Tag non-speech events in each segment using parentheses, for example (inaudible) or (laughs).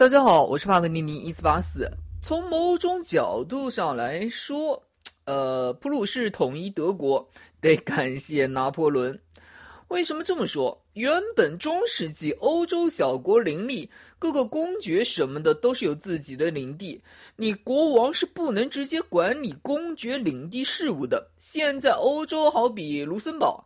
大家好，我是帕克尼尼一四八四。从某种角度上来说，呃，普鲁士统一德国得感谢拿破仑。为什么这么说？原本中世纪欧洲小国林立，各个公爵什么的都是有自己的领地，你国王是不能直接管理公爵领地事务的。现在欧洲好比卢森堡。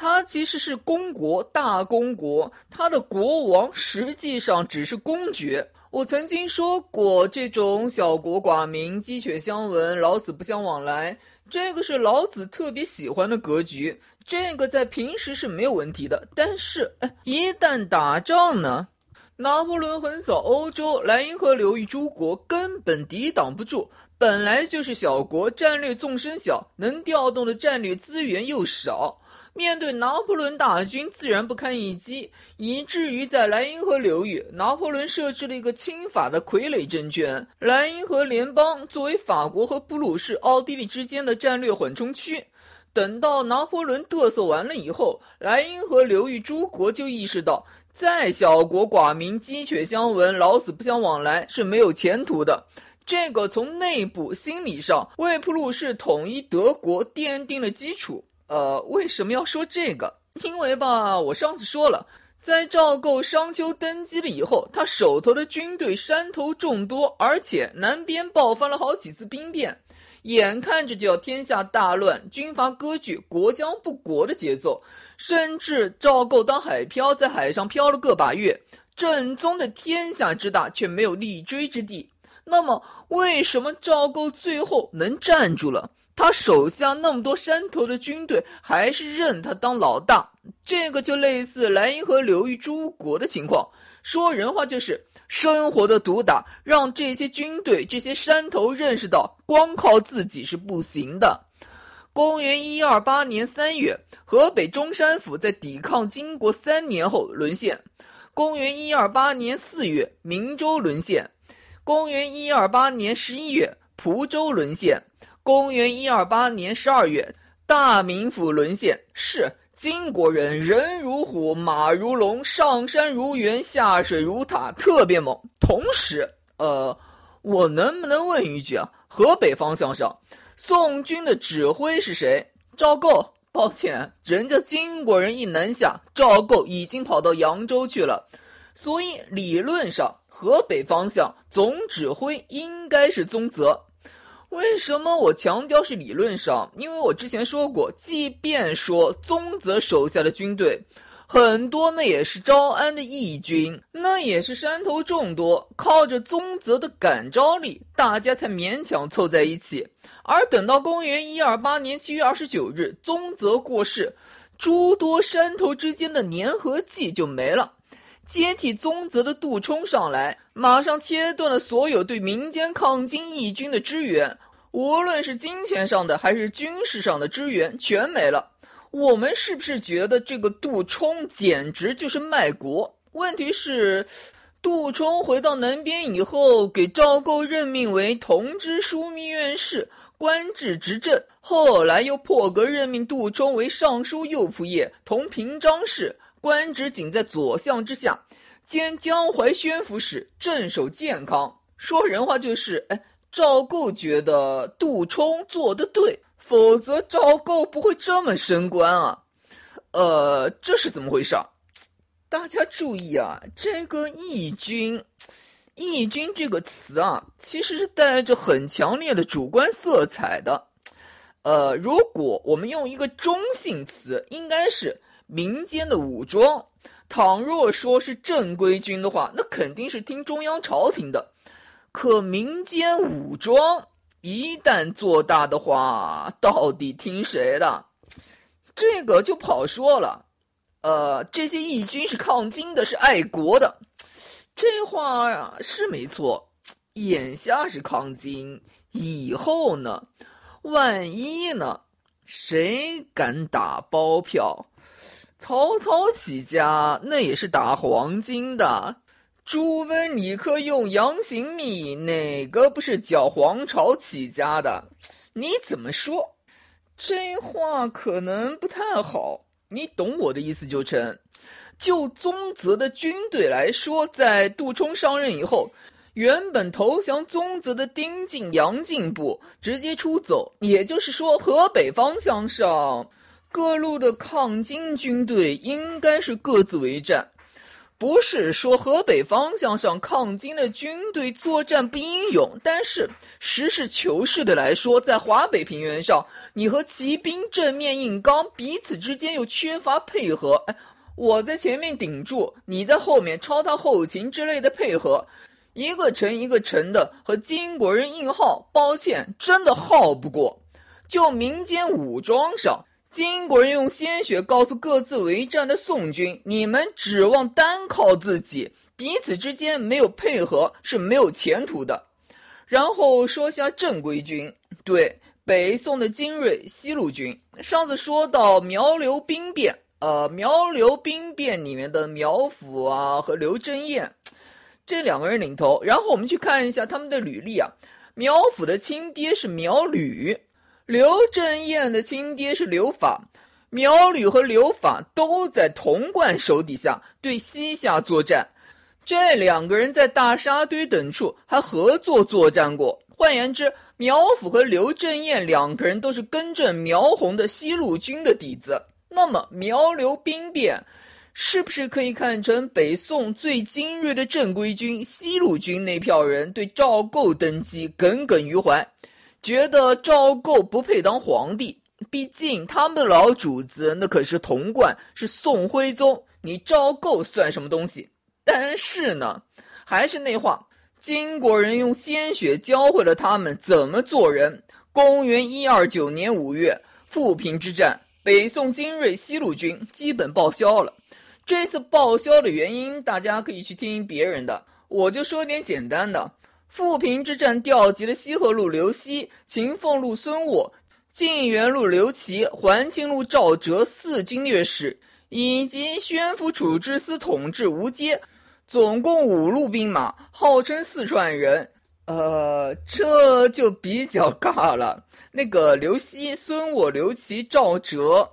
他其实是公国，大公国，他的国王实际上只是公爵。我曾经说过，这种小国寡民，鸡犬相闻，老死不相往来，这个是老子特别喜欢的格局。这个在平时是没有问题的，但是，哎，一旦打仗呢？拿破仑横扫欧洲，莱茵河流域诸国根本抵挡不住。本来就是小国，战略纵深小，能调动的战略资源又少。面对拿破仑大军，自然不堪一击，以至于在莱茵河流域，拿破仑设置了一个亲法的傀儡政权——莱茵河联邦，作为法国和普鲁士、奥地利之间的战略缓冲区。等到拿破仑嘚瑟完了以后，莱茵河流域诸国就意识到，再小国寡民、鸡犬相闻、老死不相往来是没有前途的。这个从内部心理上为普鲁士统一德国奠定了基础。呃，为什么要说这个？(laughs) 因为吧，我上次说了，在赵构商丘登基了以后，他手头的军队山头众多，而且南边爆发了好几次兵变，眼看着就要天下大乱，军阀割据，国将不国的节奏。甚至赵构当海漂，在海上漂了个把月，正宗的天下之大，却没有立锥之地。那么，为什么赵构最后能站住了？他手下那么多山头的军队，还是认他当老大，这个就类似莱茵河流域诸国的情况。说人话就是生活的毒打，让这些军队、这些山头认识到，光靠自己是不行的。公元一二八年三月，河北中山府在抵抗金国三年后沦陷。公元一二八年四月，明州沦陷。公元一二八年十一月，蒲州沦陷。公元一二八年十二月，大名府沦陷。是金国人，人如虎，马如龙，上山如猿，下水如塔，特别猛。同时，呃，我能不能问一句啊？河北方向上，宋军的指挥是谁？赵构。抱歉，人家金国人一南下，赵构已经跑到扬州去了。所以理论上，河北方向总指挥应该是宗泽。为什么我强调是理论上？因为我之前说过，即便说宗泽手下的军队很多，那也是招安的义军，那也是山头众多，靠着宗泽的感召力，大家才勉强凑在一起。而等到公元一二八年七月二十九日，宗泽过世，诸多山头之间的粘合剂就没了。接替宗泽的杜充上来，马上切断了所有对民间抗金义军的支援，无论是金钱上的还是军事上的支援，全没了。我们是不是觉得这个杜充简直就是卖国？问题是，杜充回到南边以后，给赵构任命为同知枢密院事，官至执政。后来又破格任命杜充为尚书右仆射，同平章事。官职仅在左相之下，兼江淮宣抚使，镇守健康。说人话就是，哎，赵构觉得杜充做的对，否则赵构不会这么升官啊。呃，这是怎么回事？大家注意啊，这个义军，义军这个词啊，其实是带着很强烈的主观色彩的。呃，如果我们用一个中性词，应该是。民间的武装，倘若说是正规军的话，那肯定是听中央朝廷的。可民间武装一旦做大的话，到底听谁的？这个就不好说了。呃，这些义军是抗金的，是爱国的，这话呀是没错。眼下是抗金，以后呢？万一呢？谁敢打包票？曹操起家那也是打黄金的，朱温、李克用、杨行密哪个不是搅黄巢起家的？你怎么说？这话可能不太好，你懂我的意思就成。就宗泽的军队来说，在杜充上任以后，原本投降宗泽的丁进、杨进部直接出走，也就是说，河北方向上各路的抗金军队应该是各自为战。不是说河北方向上抗金的军队作战不英勇，但是实事求是的来说，在华北平原上，你和骑兵正面硬刚，彼此之间又缺乏配合。哎，我在前面顶住，你在后面抄他后勤之类的配合，一个城一个城的和金国人硬耗，抱歉，真的耗不过。就民间武装上。金国人用鲜血告诉各自为战的宋军：“你们指望单靠自己，彼此之间没有配合是没有前途的。”然后说下正规军，对北宋的精锐西路军。上次说到苗刘兵变，呃，苗刘兵变里面的苗阜啊和刘正彦这两个人领头。然后我们去看一下他们的履历啊，苗阜的亲爹是苗吕。刘正彦的亲爹是刘法，苗吕和刘法都在童贯手底下对西夏作战，这两个人在大沙堆等处还合作作战过。换言之，苗阜和刘正彦两个人都是根正苗红的西路军的底子。那么苗刘兵变，是不是可以看成北宋最精锐的正规军西路军那票人对赵构登基耿耿于怀？觉得赵构不配当皇帝，毕竟他们的老主子那可是童贯，是宋徽宗，你赵构算什么东西？但是呢，还是那话，金国人用鲜血教会了他们怎么做人。公元一二九年五月，富平之战，北宋精锐西路军基本报销了。这次报销的原因，大家可以去听别人的，我就说点简单的。富平之战调集了西河路刘熙、秦凤路孙武、晋元路刘琦、环清路赵哲四经略使，以及宣府处置司统制吴阶，总共五路兵马，号称四川人。呃，这就比较尬了。那个刘熙、孙武、刘琦、赵哲，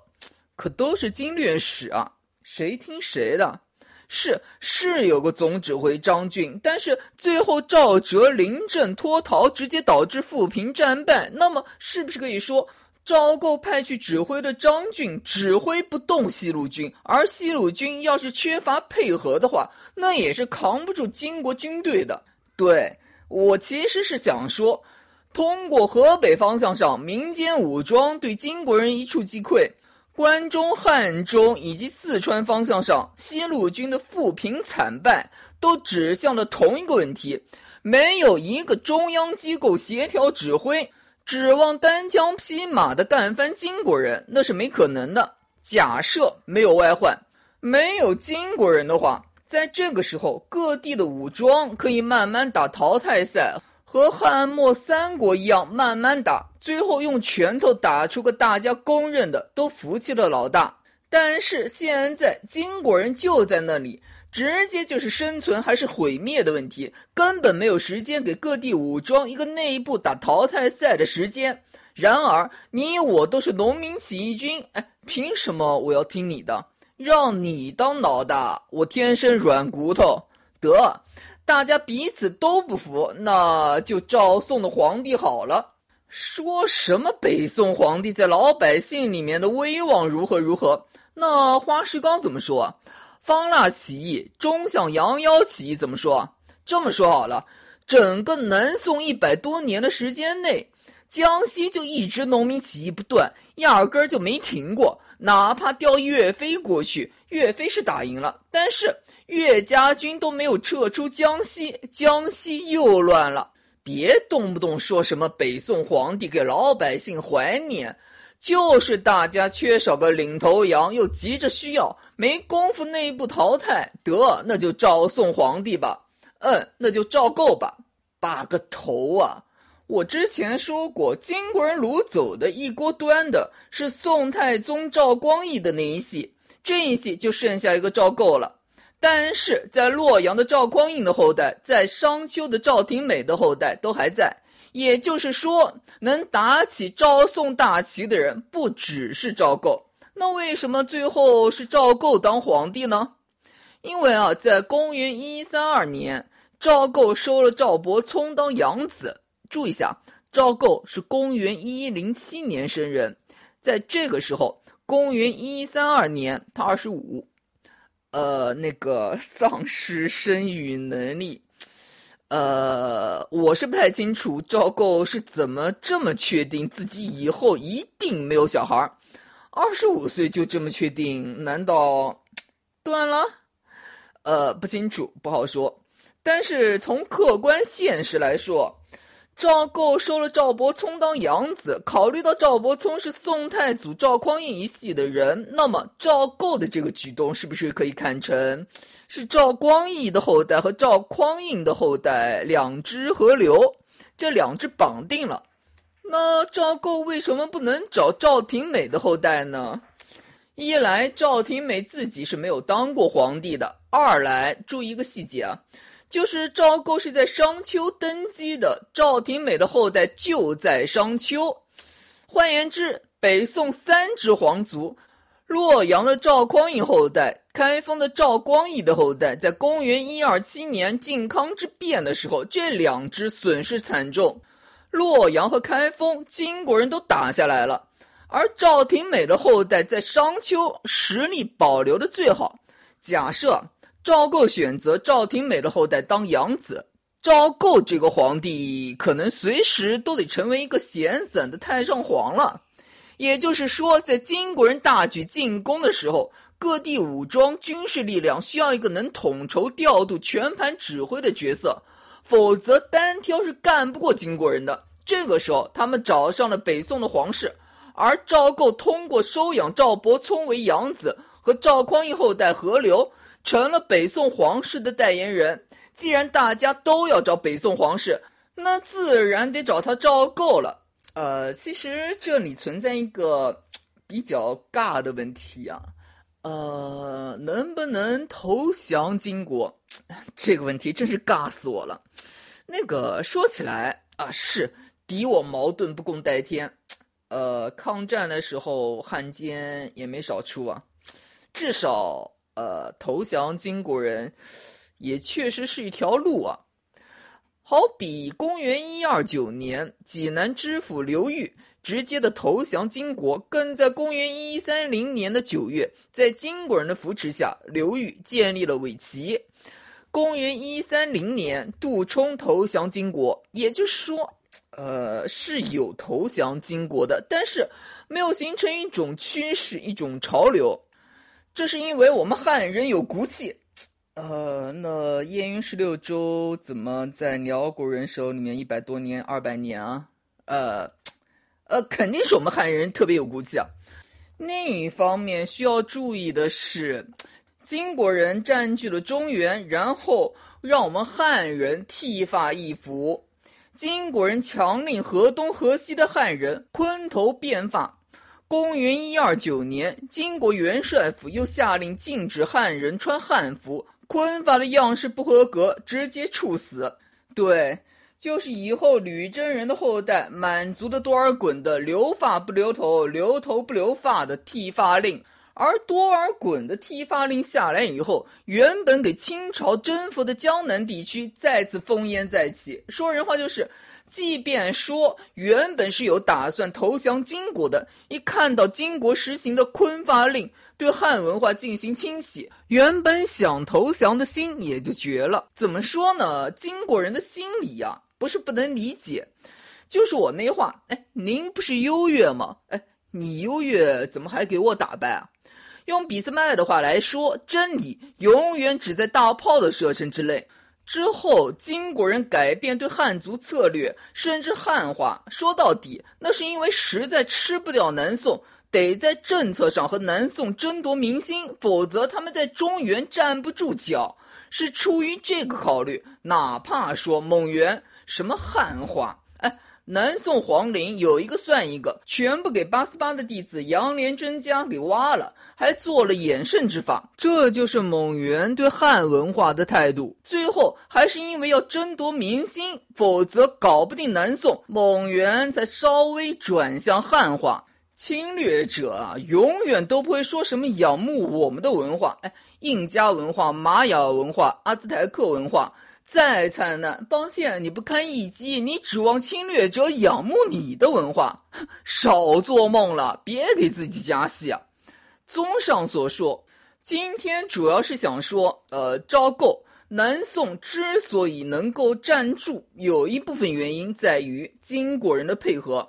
可都是经略使啊，谁听谁的？是是有个总指挥张俊，但是最后赵哲临阵脱逃，直接导致富平战败。那么是不是可以说，赵构派去指挥的张俊指挥不动西路军，而西路军要是缺乏配合的话，那也是扛不住金国军队的。对我其实是想说，通过河北方向上民间武装对金国人一触即溃。关中、汉中以及四川方向上，西路军的富平惨败，都指向了同一个问题：没有一个中央机构协调指挥，指望单枪匹马的干翻金国人，那是没可能的。假设没有外患，没有金国人的话，在这个时候，各地的武装可以慢慢打淘汰赛。和汉末三国一样，慢慢打，最后用拳头打出个大家公认的、都服气的老大。但是现在金国人就在那里，直接就是生存还是毁灭的问题，根本没有时间给各地武装一个内部打淘汰赛的时间。然而你我都是农民起义军，哎，凭什么我要听你的？让你当老大，我天生软骨头，得。大家彼此都不服，那就赵宋的皇帝好了。说什么北宋皇帝在老百姓里面的威望如何如何？那花石纲怎么说？方腊起义、中向杨妖起义怎么说？这么说好了，整个南宋一百多年的时间内，江西就一直农民起义不断，压根儿就没停过。哪怕调岳飞过去，岳飞是打赢了，但是。岳家军都没有撤出江西，江西又乱了。别动不动说什么北宋皇帝给老百姓怀念，就是大家缺少个领头羊，又急着需要，没工夫内部淘汰。得，那就赵宋皇帝吧。嗯，那就赵构吧。拔个头啊！我之前说过，金国人掳走的一锅端的是宋太宗赵光义的那一系，这一系就剩下一个赵构了。但是在洛阳的赵匡胤的后代，在商丘的赵廷美的后代都还在，也就是说，能打起赵宋大旗的人不只是赵构。那为什么最后是赵构当皇帝呢？因为啊，在公元一三二年，赵构收了赵伯聪当养子。注意一下，赵构是公元一零七年生人，在这个时候，公元一三二年，他二十五，呃，那个 (laughs) 丧失生育能力。呃，我是不太清楚赵构是怎么这么确定自己以后一定没有小孩二十五岁就这么确定？难道断了？呃，不清楚，不好说。但是从客观现实来说，赵构收了赵伯聪当养子，考虑到赵伯聪是宋太祖赵匡胤一系的人，那么赵构的这个举动是不是可以看成？是赵光义的后代和赵匡胤的后代两支合流，这两支绑定了。那赵构为什么不能找赵廷美的后代呢？一来赵廷美自己是没有当过皇帝的；二来注意一个细节啊，就是赵构是在商丘登基的，赵廷美的后代就在商丘。换言之，北宋三支皇族。洛阳的赵匡胤后代，开封的赵光义的后代，在公元一二七年靖康之变的时候，这两支损失惨重，洛阳和开封金国人都打下来了，而赵廷美的后代在商丘实力保留的最好。假设赵构选择赵廷美的后代当养子，赵构这个皇帝可能随时都得成为一个闲散的太上皇了。也就是说，在金国人大举进攻的时候，各地武装军事力量需要一个能统筹调度、全盘指挥的角色，否则单挑是干不过金国人的。这个时候，他们找上了北宋的皇室，而赵构通过收养赵伯聪为养子，和赵匡胤后代合流，成了北宋皇室的代言人。既然大家都要找北宋皇室，那自然得找他赵构了。呃，其实这里存在一个比较尬的问题啊，呃，能不能投降金国？(laughs) 这个问题真是尬死我了。那个说起来啊，是敌我矛盾不共戴天，呃，抗战的时候汉奸也没少出啊，至少呃，投降金国人也确实是一条路啊。好比公元一二九年，济南知府刘裕直接的投降金国；更在公元一三零年的九月，在金国人的扶持下，刘裕建立了伪齐。公元一三零年，杜充投降金国，也就是说，呃，是有投降金国的，但是没有形成一种趋势、一种潮流。这是因为我们汉人有骨气。呃，那燕云十六州怎么在辽国人手里面一百多年、二百年啊？呃，呃，肯定是我们汉人特别有骨气啊。另一方面需要注意的是，金国人占据了中原，然后让我们汉人剃发易服。金国人强令河东、河西的汉人昆头变发。公元一二九年，金国元帅府又下令禁止汉人穿汉服。昆发的样式不合格，直接处死。对，就是以后吕真人的后代满族的多尔衮的留发不留头，留头不留发的剃发令。而多尔衮的剃发令下来以后，原本给清朝征服的江南地区再次烽烟再起。说人话就是，即便说原本是有打算投降金国的，一看到金国实行的坤发令。对汉文化进行清洗，原本想投降的心也就绝了。怎么说呢？金国人的心理呀，不是不能理解，就是我那话，哎，您不是优越吗？哎，你优越怎么还给我打败啊？用俾斯麦的话来说，真理永远只在大炮的射程之内。之后，金国人改变对汉族策略，甚至汉化，说到底，那是因为实在吃不掉南宋。得在政策上和南宋争夺民心，否则他们在中原站不住脚。是出于这个考虑，哪怕说蒙元什么汉化，哎，南宋皇陵有一个算一个，全部给八思巴的弟子杨连真家给挖了，还做了衍圣之法。这就是蒙元对汉文化的态度。最后还是因为要争夺民心，否则搞不定南宋，蒙元才稍微转向汉化。侵略者啊，永远都不会说什么仰慕我们的文化。哎，印加文化、玛雅文化、阿兹台克文化再灿烂，邦宪你不堪一击，你指望侵略者仰慕你的文化？少做梦了，别给自己加戏啊！综上所述，今天主要是想说，呃，赵构南宋之所以能够站住，有一部分原因在于金国人的配合。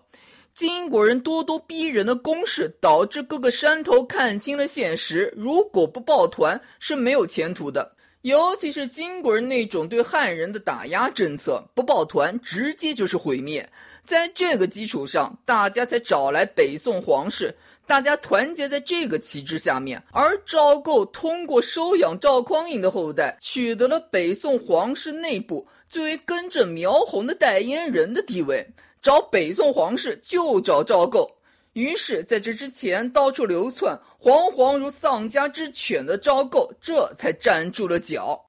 金国人咄咄逼人的攻势，导致各个山头看清了现实：如果不抱团，是没有前途的。尤其是金国人那种对汉人的打压政策，不抱团，直接就是毁灭。在这个基础上，大家才找来北宋皇室，大家团结在这个旗帜下面。而赵构通过收养赵匡胤的后代，取得了北宋皇室内部最为根正苗红的代言人的地位。找北宋皇室就找赵构，于是在这之前到处流窜、惶惶如丧家之犬的赵构，这才站住了脚。